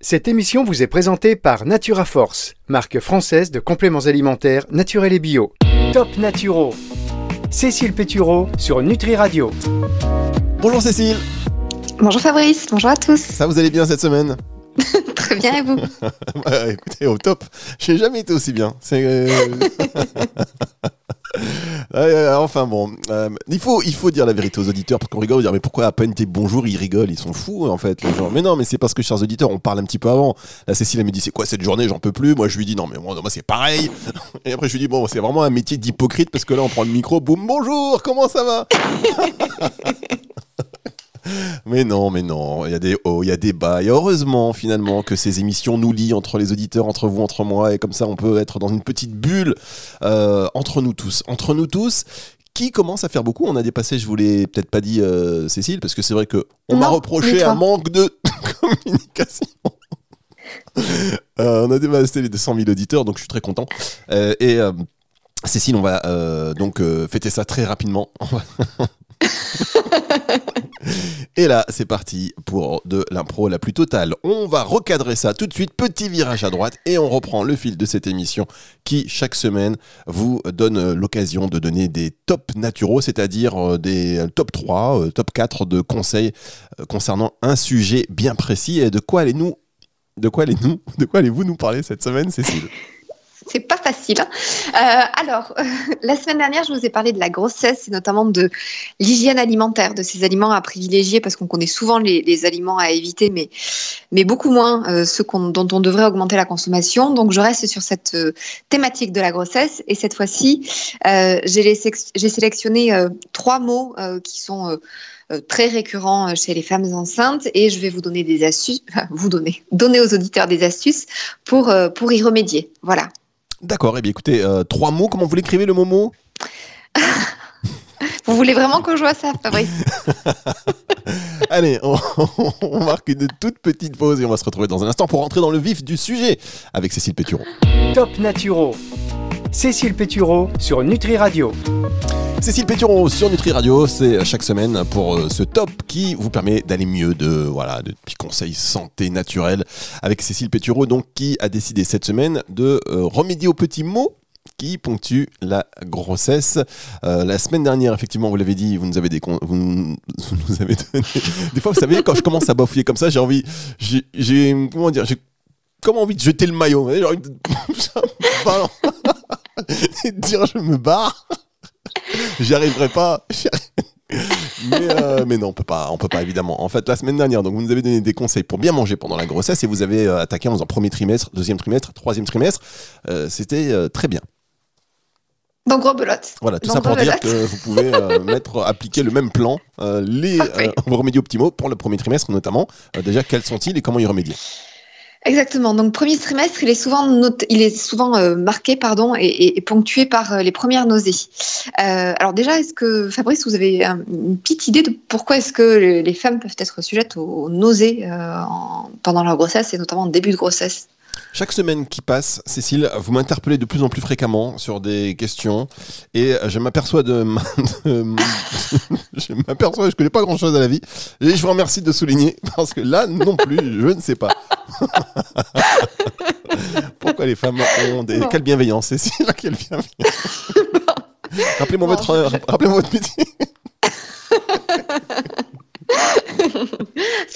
Cette émission vous est présentée par Natura Force, marque française de compléments alimentaires naturels et bio. Top Naturo. Cécile Pétureau sur Nutri Radio. Bonjour Cécile. Bonjour Fabrice, bonjour à tous. Ça vous allez bien cette semaine? Très bien et vous bah, Écoutez, au top. Je n'ai jamais été aussi bien. C'est. euh, enfin bon, euh, il, faut, il faut dire la vérité aux auditeurs parce qu'on rigole, on dire mais pourquoi à peine tes bonjour ils rigolent, ils sont fous en fait les gens. Mais non, mais c'est parce que chers auditeurs, on parle un petit peu avant. Là Cécile elle me dit c'est quoi cette journée, j'en peux plus. Moi je lui dis non mais moi, moi, c'est pareil. Et après je lui dis bon c'est vraiment un métier d'hypocrite parce que là on prend le micro, boum bonjour, comment ça va? Mais non, mais non, il y a des hauts, il y a des bas. Et heureusement, finalement, que ces émissions nous lient entre les auditeurs, entre vous, entre moi. Et comme ça, on peut être dans une petite bulle euh, entre nous tous. Entre nous tous, qui commence à faire beaucoup. On a dépassé, je vous l'ai peut-être pas dit, euh, Cécile, parce que c'est vrai que on m'a reproché un manque de communication. Euh, on a dépassé les 200 000 auditeurs, donc je suis très content. Euh, et Cécile, on va donc fêter ça très rapidement. Et là, c'est parti pour de l'impro la plus totale. On va recadrer ça tout de suite, petit virage à droite, et on reprend le fil de cette émission qui, chaque semaine, vous donne l'occasion de donner des top naturaux, c'est-à-dire euh, des top 3, euh, top 4 de conseils euh, concernant un sujet bien précis. Et de quoi allez-nous de quoi allez-nous De quoi allez-vous nous parler cette semaine, Cécile? C'est pas facile. hein. Euh, alors, la semaine dernière, je vous ai parlé de la grossesse et notamment de l'hygiène alimentaire, de ces aliments à privilégier parce qu'on connaît souvent les, aliments à éviter, mais, beaucoup moins euh, ceux dont on devrait augmenter la consommation. Donc, je reste sur cette euh, thématique de la grossesse et cette fois-ci, j'ai sélectionné trois mots qui sont très récurrents euh, chez les femmes enceintes et je vais vous donner des astuces, vous donner, donner aux auditeurs des astuces pour, pour y remédier. Voilà. D'accord, et bien écoutez, euh, trois mots, comment vous l'écrivez le mot Vous voulez vraiment qu'on joue à ça, Fabrice? Allez, on, on marque une toute petite pause et on va se retrouver dans un instant pour rentrer dans le vif du sujet avec Cécile Péturon. Top Naturo. Cécile Pétureau sur Nutri Radio. Cécile Péturon sur Nutri Radio, c'est chaque semaine pour euh, ce top qui vous permet d'aller mieux, de voilà, de petits conseils santé naturelle avec Cécile Pétureau, donc qui a décidé cette semaine de euh, remédier aux petits mots qui ponctuent la grossesse. Euh, la semaine dernière, effectivement, vous l'avez dit, vous nous avez des vous, donné. Des fois, vous savez, quand je commence à bafouiller comme ça, j'ai envie, comment dire, j'ai envie de jeter le maillot. et de dire je me barre. J'y arriverai pas. Mais, euh, mais non, on peut pas, on peut pas évidemment. En fait, la semaine dernière, donc vous nous avez donné des conseils pour bien manger pendant la grossesse et vous avez euh, attaqué en faisant premier trimestre, deuxième trimestre, troisième trimestre. Euh, C'était très bien. Donc, rebelote. Voilà, tout Donc, ça pour dire que vous pouvez mettre, appliquer le même plan, les Parfait. remédier aux petits mots pour le premier trimestre notamment. Déjà, quels sont-ils et comment y remédier? Exactement. Donc, premier trimestre, il est souvent, il est souvent euh, marqué pardon, et, ponctué par euh, les premières nausées. Euh, alors déjà, est-ce que, Fabrice, vous avez un- une petite idée de pourquoi est-ce que les femmes peuvent être sujettes aux, nausées en- pendant leur grossesse et notamment en début de grossesse? Chaque semaine qui passe, Cécile, vous m'interpellez de plus en plus fréquemment sur des questions et je m'aperçois de, je m'aperçois, je connais pas grand chose à la vie et je vous remercie de souligner parce que là non plus, je ne sais pas. Pourquoi les femmes ont des Bon. quelle bienveillance, Cécile, quelle bienveillance. Rappelez-moi Bon, votre, je- rappelez-moi votre métier.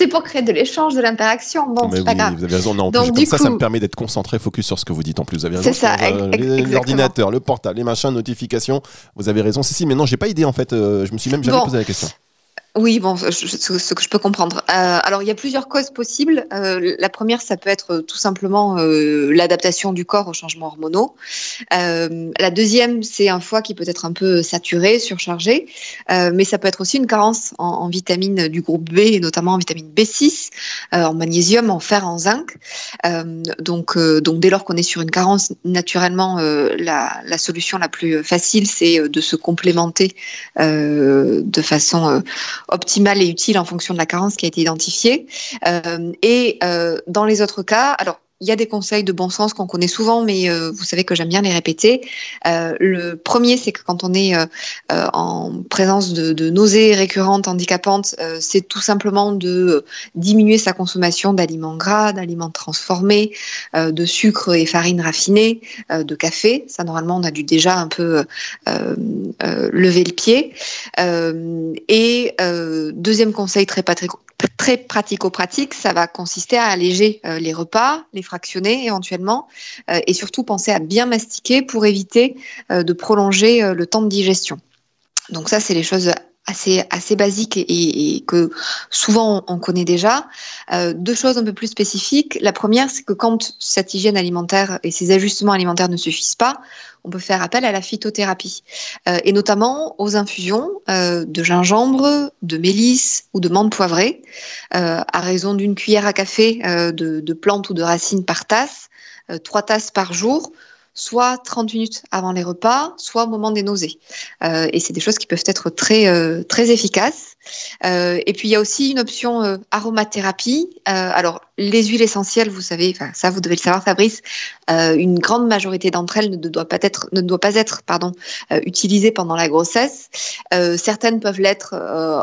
C'est pour créer de l'échange, de l'interaction. Bon, c'est pas grave. vous avez raison. Non, Donc, plus, comme ça, ça me permet d'être concentré, focus sur ce que vous dites. En plus, vous avez raison. C'est ça, euh, l'ordinateur, le portable, les machins, notifications. Vous avez raison. Si, si, mais non, j'ai pas idée en fait. euh, je me suis même jamais Bon. posé la question. Oui, bon, ce, que je peux comprendre. Euh, alors, il y a plusieurs causes possibles. Euh, la première, ça peut être tout simplement euh, l'adaptation du corps aux changements hormonaux. Euh, la deuxième, c'est un foie qui peut être un peu saturé, surchargé, Euh, mais ça peut être aussi une carence en, vitamines du groupe B, notamment en vitamine B6, euh, en magnésium, en fer, en zinc. Euh, donc, euh, dès lors qu'on est sur une carence, naturellement, euh, la, solution la plus facile, c'est euh, de se complémenter euh, de façon euh, optimale et utile en fonction de la carence qui a été identifiée. Euh, et euh, dans les autres cas, alors il y a des conseils de bon sens qu'on connaît souvent, mais vous savez que j'aime bien les répéter. le premier, c'est que quand on est en présence de, nausées récurrentes, handicapantes, c'est tout simplement de diminuer sa consommation d'aliments gras, d'aliments transformés, de sucre et farine raffinée, de café. Ça, normalement, on a dû déjà un peu lever le pied. et deuxième conseil très, très pratico-pratique, ça va consister à alléger euh, les repas, les fractionner éventuellement, euh, et surtout penser à bien mastiquer pour éviter euh, de prolonger le temps de digestion. Donc ça, c'est les choses assez, assez basiques et, que souvent on, connaît déjà. deux choses un peu plus spécifiques. La première, c'est que quand cette hygiène alimentaire et ces ajustements alimentaires ne suffisent pas, on peut faire appel à la phytothérapie, euh, et notamment aux infusions euh, de gingembre, de mélisse ou de menthe poivrée, euh, à raison d'une cuillère à café de, de, plantes ou de racines par tasse, trois tasses par jour, soit 30 minutes avant les repas, soit au moment des nausées. Euh, et c'est des choses qui peuvent être très, euh, très efficaces. Euh, et puis il y a aussi une option aromathérapie. alors les huiles essentielles, vous savez, ça vous devez le savoir Fabrice, une grande majorité d'entre elles ne doit pas être, ne doit pas être pardon, utilisées pendant la grossesse. certaines peuvent l'être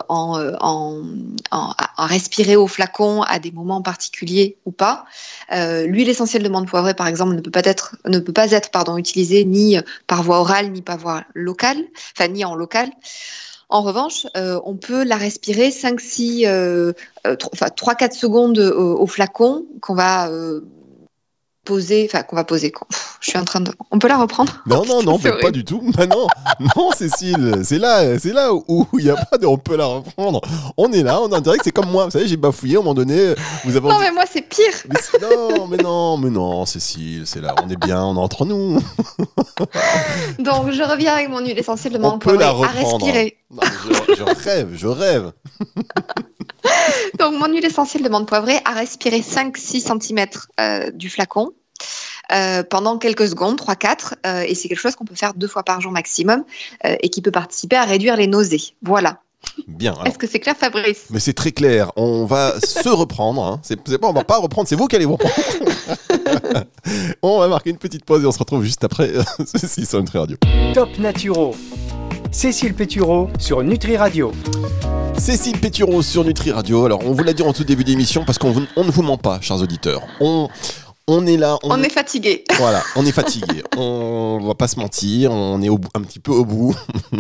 en, en, respirer au flacon à des moments particuliers ou pas. L'huile essentielle de menthe poivrée, par exemple, ne peut pas être, ne peut pas être pardon, utilisée ni par voie orale ni par voie locale, enfin ni en local. En revanche, euh, on peut la respirer 5, 6, euh, 3, 4 secondes au, flacon qu'on va euh, poser, enfin qu'on va poser. Je suis en train de. On peut la reprendre? Non, non, non, pas du tout. Bah non, non, Cécile, c'est là, c'est là où il n'y a pas de. On peut la reprendre. On est là, on est en direct. C'est comme moi, vous savez, j'ai bafouillé à un moment donné. Vous avez. Non, mais moi c'est pire. non, mais non, mais non, Cécile, c'est là. On est bien, on est entre nous. Donc je reviens avec mon huile essentielle de menthe poivrée à respirer. Non, je, je rêve, je rêve. Donc mon huile essentielle de menthe poivrée à respirer 5-6 cm euh, du flacon. Euh, pendant quelques secondes, 3-4, euh, et c'est quelque chose qu'on peut faire deux fois par jour maximum euh, et qui peut participer à réduire les nausées. Voilà. Bien. Est-ce que c'est clair, Fabrice? Mais c'est très clair. On va se reprendre. Hein. C'est, pas, on va pas reprendre. C'est vous qui allez vous reprendre. on va marquer une petite pause et on se retrouve juste après ceci sur Nutri Radio. Top Naturo. Cécile Pétureau sur Nutri Radio. Cécile Pétureau sur Nutri Radio. Alors, on vous l'a dit en tout début d'émission parce qu'on on ne vous ment pas, chers auditeurs. On, on est là. On, est fatigué. Voilà, on est fatigué. on va pas se mentir, on est un petit peu au bout.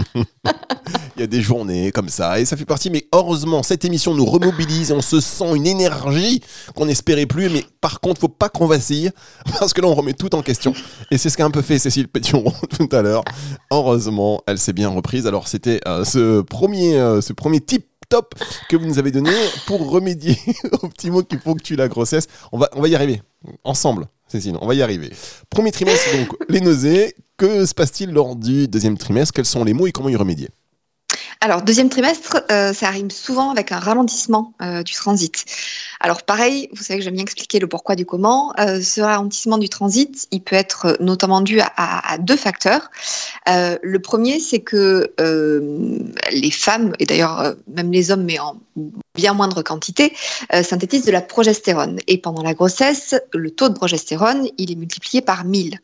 Il y a des journées comme ça et ça fait partie. Mais heureusement, cette émission nous remobilise et on se sent une énergie qu'on n'espérait plus. Mais par contre, faut pas qu'on vacille parce que là, on remet tout en question. Et c'est ce qu'a un peu fait Cécile Pétion tout à l'heure. Heureusement, elle s'est bien reprise. Alors, c'était euh, ce premier, euh, ce premier type top que vous nous avez donné pour remédier au petit mot qui ponctue la grossesse. On va, on va y arriver. Ensemble, Cécile, on va y arriver. Premier trimestre, donc, les nausées. Que se passe-t-il lors du deuxième trimestre? Quels sont les mots et comment y remédier? Alors, deuxième trimestre, euh, ça arrive souvent avec un ralentissement euh, du transit. Alors, pareil, vous savez que j'aime bien expliquer le pourquoi du comment. Euh, ce ralentissement du transit, il peut être notamment dû à, à deux facteurs. le premier, c'est que les femmes, et d'ailleurs même les hommes, mais en bien moindre quantité, euh, synthétise de la progestérone. Et pendant la grossesse, le taux de progestérone, il est multiplié par 1000.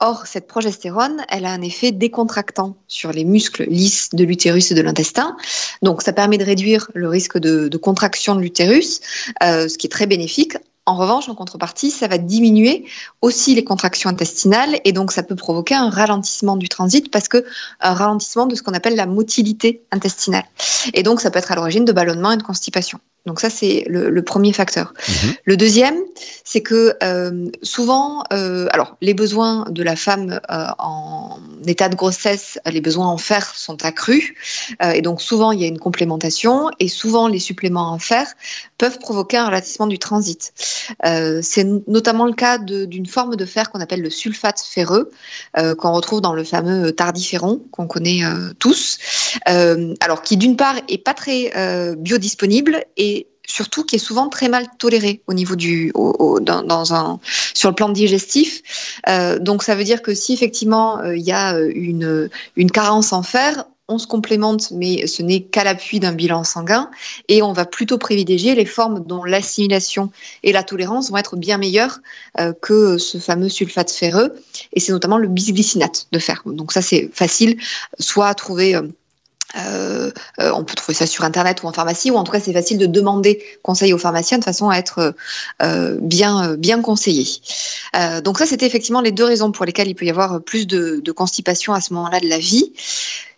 Or, cette progestérone, elle a un effet décontractant sur les muscles lisses de l'utérus et de l'intestin. Donc, ça permet de réduire le risque de, contraction de l'utérus, euh, ce qui est très bénéfique en revanche, en contrepartie, ça va diminuer aussi les contractions intestinales et donc ça peut provoquer un ralentissement du transit parce que un ralentissement de ce qu'on appelle la motilité intestinale. Et donc ça peut être à l'origine de ballonnement et de constipation. Donc ça, c'est le, premier facteur. Mhm. Le deuxième, c'est que euh, souvent, euh, alors les besoins de la femme euh, en état de grossesse, les besoins en fer sont accrus, et donc souvent il y a une complémentation, et souvent les suppléments en fer peuvent provoquer un ralentissement du transit. c'est notamment le cas d'une forme de fer qu'on appelle le sulfate ferreux, qu'on retrouve dans le fameux tardiféron qu'on connaît tous, alors qui d'une part est pas très biodisponible et surtout qui est souvent très mal toléré au niveau du dans, un sur le plan digestif. Euh, donc ça veut dire que si effectivement euh, il y a une, une carence en fer, on se complémente, mais ce n'est qu'à l'appui d'un bilan sanguin, et on va plutôt privilégier les formes dont l'assimilation et la tolérance vont être bien meilleures euh, que ce fameux sulfate ferreux, et c'est notamment le bisglycinate de fer. Donc ça c'est facile, soit à trouver. Euh, euh, on peut trouver ça sur internet ou en pharmacie, ou en tout cas c'est facile de demander conseil aux pharmaciens de façon à être bien, bien conseillé. donc ça c'était effectivement les deux raisons pour lesquelles il peut y avoir plus de, de constipation à ce moment-là de la vie.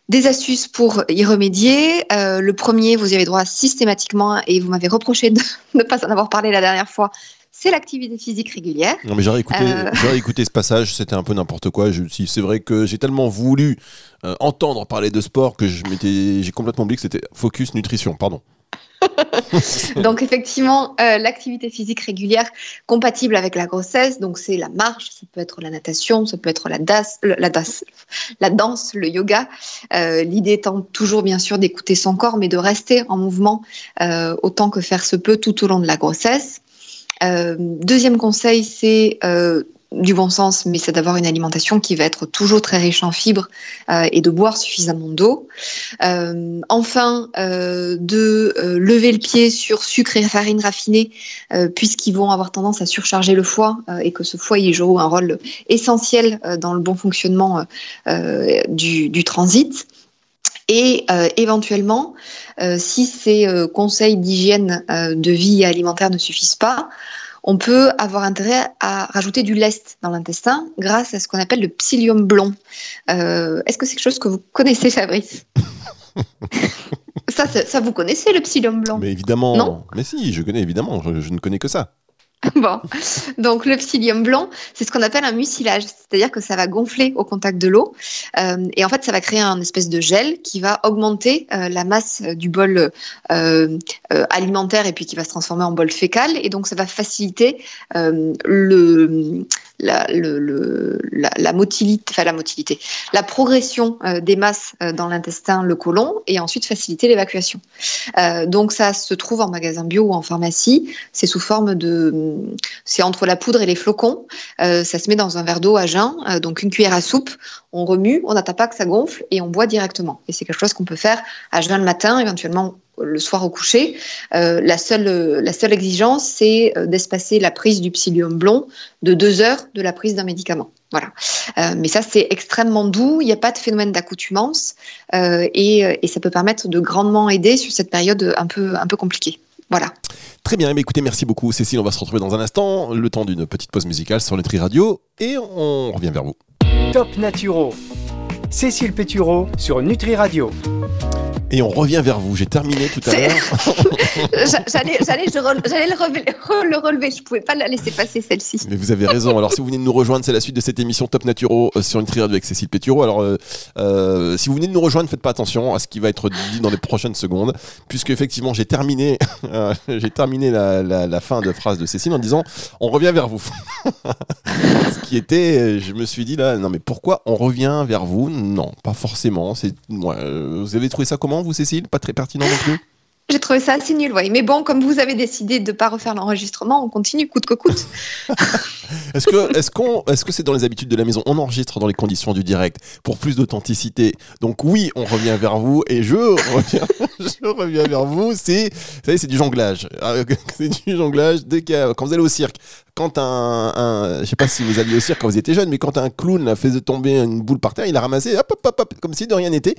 Des astuces pour y remédier. Euh, le premier, vous y avez droit systématiquement et vous m'avez reproché de ne pas en avoir parlé la dernière fois. C'est l'activité physique régulière. Non mais j'aurais écouté, euh... écouté ce passage, c'était un peu n'importe quoi. C'est vrai que j'ai tellement voulu euh, entendre parler de sport que j'ai complètement oublié que c'était focus nutrition. Pardon. donc effectivement, euh, l'activité physique régulière compatible avec la grossesse, donc c'est la marche, ça peut être la natation, ça peut être la, danse, la, la danse, le yoga. Euh, l'idée étant toujours bien sûr d'écouter son corps, mais de rester en mouvement euh, autant que faire se peut tout au long de la grossesse. Deuxième conseil, c'est du bon sens, mais c'est d'avoir une alimentation qui va être toujours très riche en fibres euh, et de boire suffisamment d'eau. Euh, enfin, euh, de lever le pied sur sucre et farine raffinée, puisqu'ils vont avoir tendance à surcharger le foie et que ce foie joue un rôle essentiel dans le bon fonctionnement du, transit. Et éventuellement, si ces conseils d'hygiène de vie alimentaire ne suffisent pas, on peut avoir intérêt à rajouter du lest dans l'intestin grâce à ce qu'on appelle le psyllium blond. Euh, est-ce que c'est quelque chose que vous connaissez, Fabrice? Ça, ça, vous connaissez le psyllium blond? Mais évidemment. Non? Mais si, je connais évidemment. je ne connais que ça. Bon, donc le psyllium blanc, c'est ce qu'on appelle un mucilage, c'est-à-dire que ça va gonfler au contact de l'eau euh, et en fait ça va créer un espèce de gel qui va augmenter euh, la masse du bol euh, alimentaire et puis qui va se transformer en bol fécal et donc ça va faciliter la, motilité, la motilité, la progression des masses dans l'intestin, le côlon et ensuite faciliter l'évacuation. donc ça se trouve en magasin bio ou en pharmacie, c'est sous forme de c'est entre la poudre et les flocons. Euh, ça se met dans un verre d'eau à jeun, euh, donc une cuillère à soupe. On remue, on n'attend pas que ça gonfle et on boit directement. Et c'est quelque chose qu'on peut faire à jeun le matin, éventuellement le soir au coucher. Euh, la, seule, la seule exigence, c'est d'espacer la prise du psyllium blond de deux heures de la prise d'un médicament. Voilà. mais ça, c'est extrêmement doux. Il n'y a pas de phénomène d'accoutumance et, et, ça peut permettre de grandement aider sur cette période un peu, un peu compliquée. Voilà. Très bien, mais écoutez, merci beaucoup Cécile, on va se retrouver dans un instant, le temps d'une petite pause musicale sur Nutri Radio, et on revient vers vous. Top Naturo, Cécile Pétureau sur Nutri Radio. Et on revient vers vous. J'ai terminé tout à l'heure. j'allais, le, relever. Je ne pouvais pas la laisser passer celle-ci. Mais vous avez raison. Alors, si vous venez de nous rejoindre, c'est la suite de cette émission Top Naturo euh, sur une triade avec Cécile Pétureau. Alors, euh, euh, si vous venez de nous rejoindre, faites pas attention à ce qui va être dit dans les prochaines secondes, puisque effectivement, j'ai terminé, j'ai terminé la, fin de phrase de Cécile en disant on revient vers vous. ce qui était, je me suis dit là, non mais pourquoi on revient vers vous? Non, pas forcément. C'est, vous avez trouvé ça comment vous, Cécile? Pas très pertinent non plus? J'ai trouvé ça assez nul, oui. Mais bon, comme vous avez décidé de ne pas refaire l'enregistrement, on continue coûte que coûte. est-ce que est-ce qu'on est-ce que c'est dans les habitudes de la maison? On enregistre dans les conditions du direct pour plus d'authenticité. Donc oui, on revient vers vous et je reviens, je reviens vers vous. C'est c'est du jonglage. Ah, c'est du jonglage. Dès quand vous allez au cirque, quand un, un, je sais pas si vous alliez au cirque quand vous étiez jeune, mais quand un clown a fait tomber une boule par terre, il a ramassé, hop, hop, hop, comme si de rien n'était,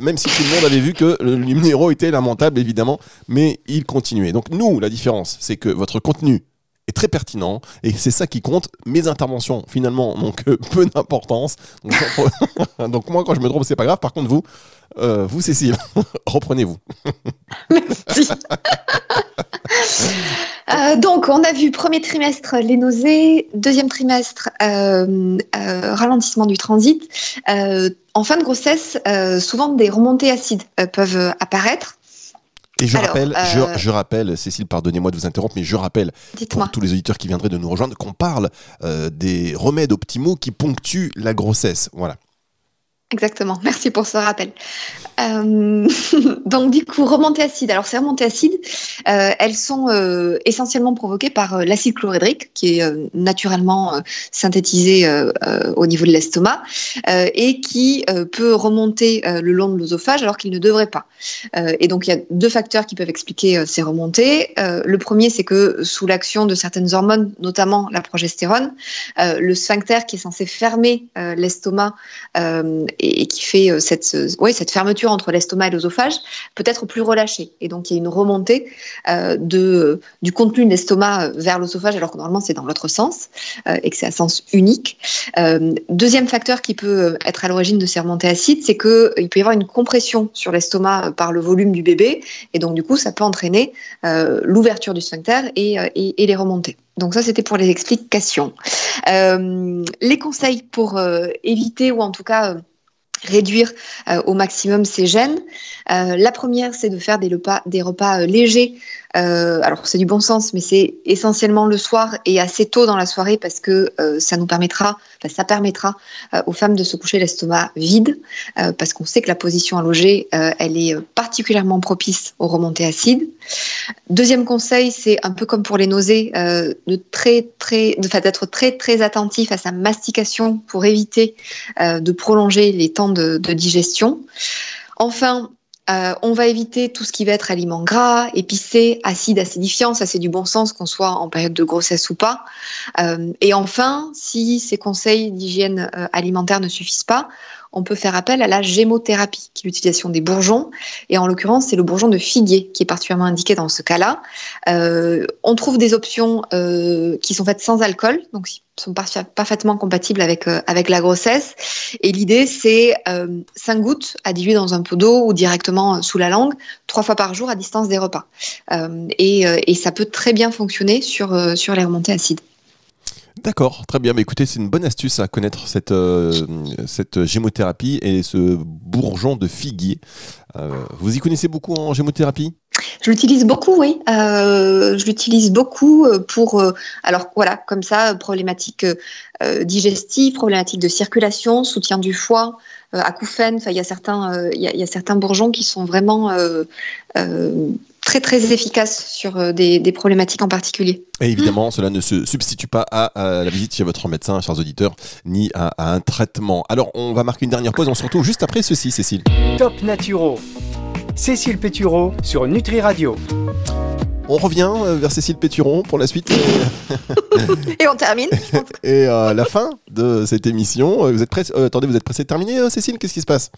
même si tout le monde avait vu que le numéro était lamentable, évidemment, mais il continuait. Donc nous, la différence, c'est que votre contenu est très pertinent et c'est ça qui compte. Mes interventions, finalement, n'ont que peu d'importance. Donc, moi, quand je me trompe, c'est pas grave. Par contre, vous, euh, vous, Cécile, reprenez-vous. Merci. Euh, donc, on a vu premier trimestre les nausées, deuxième trimestre euh, ralentissement du transit. en fin de grossesse, souvent des remontées acides peuvent apparaître. Et je rappelle, je, rappelle, Cécile, pardonnez-moi de vous interrompre, mais je rappelle pour tous les auditeurs qui viendraient de nous rejoindre qu'on parle des remèdes optimaux qui ponctuent la grossesse. Voilà. Exactement, merci pour ce rappel. Euh, donc du coup, remontées acides. Alors ces remontées acides, euh, elles sont euh, essentiellement provoquées par l'acide chlorhydrique qui est naturellement synthétisé au niveau de l'estomac et qui peut remonter le long de l'œsophage alors qu'il ne devrait pas. et donc il y a deux facteurs qui peuvent expliquer ces remontées. le premier, c'est que sous l'action de certaines hormones, notamment la progestérone, le sphincter qui est censé fermer l'estomac et, qui fait cette, ouais, cette fermeture entre l'estomac et l'œsophage peut être plus relâché. Et donc, il y a une remontée euh, de, du contenu de l'estomac vers l'œsophage, alors que normalement, c'est dans l'autre sens euh, et que c'est à sens unique. Euh, deuxième facteur qui peut être à l'origine de ces remontées acides, c'est qu'il peut y avoir une compression sur l'estomac par le volume du bébé. Et donc, du coup, ça peut entraîner l'ouverture du sphincter et, et, les remontées. Donc ça, c'était pour les explications. Euh, les conseils pour euh, éviter ou en tout cas réduire euh, au maximum ces gènes. Euh, la première, c'est de faire des repas, euh, légers. Alors c'est du bon sens, mais c'est essentiellement le soir et assez tôt dans la soirée parce que ça nous permettra, ça permettra aux femmes de se coucher l'estomac vide, parce qu'on sait que la position allongée, elle est particulièrement propice aux remontées acides. Deuxième conseil, c'est un peu comme pour les nausées, de très très, d'être très très attentif à sa mastication pour éviter de prolonger les temps de, de digestion. Enfin, euh, on va éviter tout ce qui va être aliments gras, épicés, acides, acidifiants. Ça, c'est du bon sens qu'on soit en période de grossesse ou pas. Euh, et enfin, si ces conseils d'hygiène euh, alimentaire ne suffisent pas, on peut faire appel à la gémothérapie, qui est l'utilisation des bourgeons. Et en l'occurrence, c'est le bourgeon de figuier qui est particulièrement indiqué dans ce cas-là. Euh, on trouve des options euh, qui sont faites sans alcool, donc qui sont parfaitement compatibles avec, euh, avec la grossesse. Et l'idée, c'est 5 gouttes à diluer dans un pot d'eau ou directement sous la langue, trois fois par jour à distance des repas. Et, et, ça peut très bien fonctionner sur, sur les remontées acides. D'accord, très bien. Mais écoutez, c'est une bonne astuce à connaître cette, euh, gémothérapie et ce bourgeon de figuier. Euh, vous y connaissez beaucoup en gémothérapie? Je l'utilise beaucoup, oui. Euh, je l'utilise beaucoup pour, alors voilà, comme ça, problématiques euh, digestives, problématiques de circulation, soutien du foie, acouphènes. Il y, y, a certains bourgeons qui sont vraiment très très efficace sur euh, des, des, problématiques en particulier. Et évidemment, cela ne se substitue pas à, la visite chez votre médecin, chers auditeurs, ni à, à, un traitement. Alors, on va marquer une dernière pause, on se retrouve juste après ceci, Cécile. Top Naturo. Cécile Pétureau sur Nutri Radio. On revient euh, vers Cécile Péturon pour la suite. Et on termine. Et euh, la fin de cette émission. Vous êtes prêts Attendez, vous êtes pressé de terminer, Cécile? Qu'est-ce qui se passe?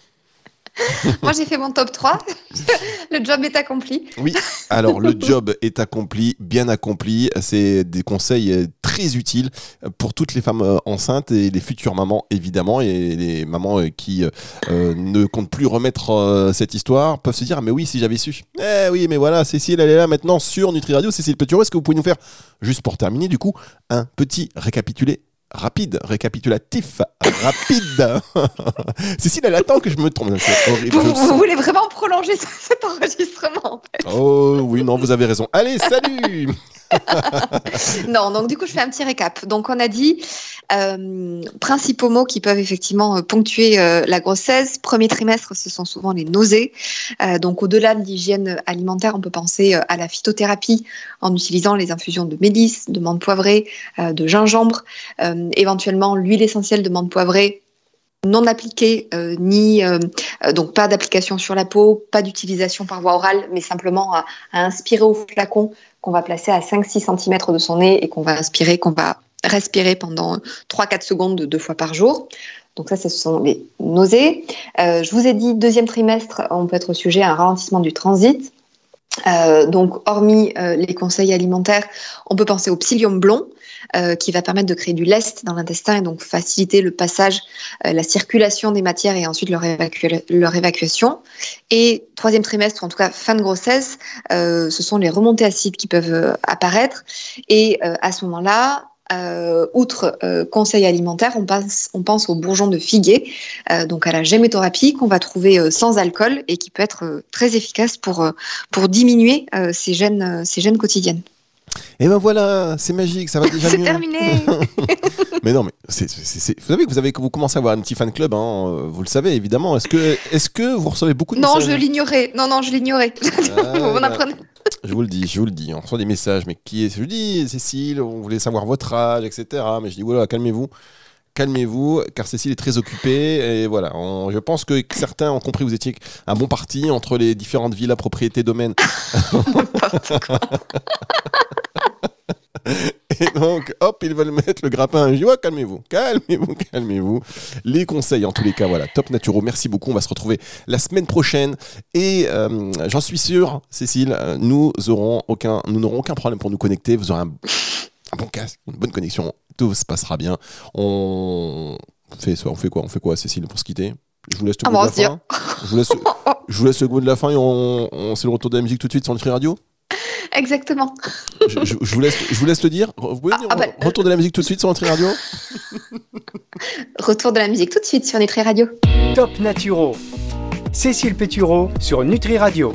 Moi, j'ai fait mon top 3. le job est accompli. Oui, alors le job est accompli, bien accompli. C'est des conseils euh, très utiles pour toutes les femmes euh, enceintes et les futures mamans, évidemment. Et les mamans euh, qui ne comptent plus remettre cette histoire peuvent se dire ah, Mais oui, si j'avais su. Eh oui, mais voilà, Cécile, elle est là maintenant sur Nutri Radio. Cécile Petitot, est-ce que vous pouvez nous faire, juste pour terminer, du coup, un petit récapitulé rapide, récapitulatif, rapide. Cécile, elle attend que je me trompe. Horrible, vous, vous voulez vraiment prolonger cet enregistrement en fait. Oh oui, non, vous avez raison. Allez, salut non, donc du coup, je fais un petit récap. Donc, on a dit euh, principaux mots qui peuvent effectivement euh, ponctuer euh, la grossesse. Premier trimestre, ce sont souvent les nausées. Donc, au-delà de l'hygiène alimentaire, on peut penser à la phytothérapie en utilisant les infusions de mélisse, de menthe poivrée, de gingembre, éventuellement l'huile essentielle de menthe poivrée non appliquée, ni donc pas d'application sur la peau, pas d'utilisation par voie orale, mais simplement à inspirer au flacon qu'on va placer à 5-6 cm de son nez et qu'on va inspirer, qu'on va respirer pendant 3-4 secondes deux fois par jour. Donc ça, ce sont les nausées. Euh, je vous ai dit, deuxième trimestre, on peut être sujet à un ralentissement du transit. Euh, donc, hormis euh, les conseils alimentaires, on peut penser au psyllium blond, euh, qui va permettre de créer du lest dans l'intestin et donc faciliter le passage, euh, la circulation des matières et ensuite leur, leur, évacuation. Et troisième trimestre, en tout cas fin de grossesse, euh, ce sont les remontées acides qui peuvent apparaître. Et à ce moment-là, euh, outre euh, conseil alimentaire, on, passe, on pense au bourgeon de figuier, euh, donc à la géméthérapie qu'on va trouver sans alcool et qui peut être très efficace pour, pour diminuer ces, gènes, ces gènes quotidiennes. Et ben voilà, c'est magique, ça va déjà mieux. C'est terminé Mais non, mais c'est, c'est- c'est- vous savez que vous avez vous commencez à avoir un petit fan club, hein, euh, vous le savez évidemment. Est-ce que, est-ce que vous recevez beaucoup de Non, messages je l'ignorais. Non, non, je l'ignorais. Ah, Vous bah, m'apprenez. Je vous le dis, je vous le dis. On reçoit des messages, mais qui est Je dis Cécile, on voulait savoir votre âge, etc. Mais je dis voilà, calmez-vous, calmez-vous, car Cécile est très occupée et voilà. on- je pense que certains ont compris que vous étiez un bon parti entre les différentes villas, propriétés, domaines. Et donc, hop, ils veulent mettre le grappin. Je dis, ouais, calmez-vous, calmez-vous, calmez-vous. Les conseils, en tous les cas, voilà, top naturo. Merci beaucoup. On va se retrouver la semaine prochaine. Et euh, j'en suis sûr, Cécile, nous aurons aucun, nous n'aurons aucun problème pour nous connecter. Vous aurez un, un bon casque, une bonne connexion. Tout se passera bien. On fait, on fait quoi? On fait quoi, Cécile, pour se quitter? Je vous laisse le bon, de la fin. Je vous laisse, je vous laisse le mot de la fin et on, on- c'est le retour de la musique tout de suite sur Nutri Radio. Exactement. Je, je- je vous laisse, je vous laisse le dire. Vous pouvez Ah, dire ah bah, retour de la musique tout de suite sur Nutri Radio Retour de la musique tout de suite sur Nutri Radio. Top Naturo. Cécile Pétureau sur Nutri Radio.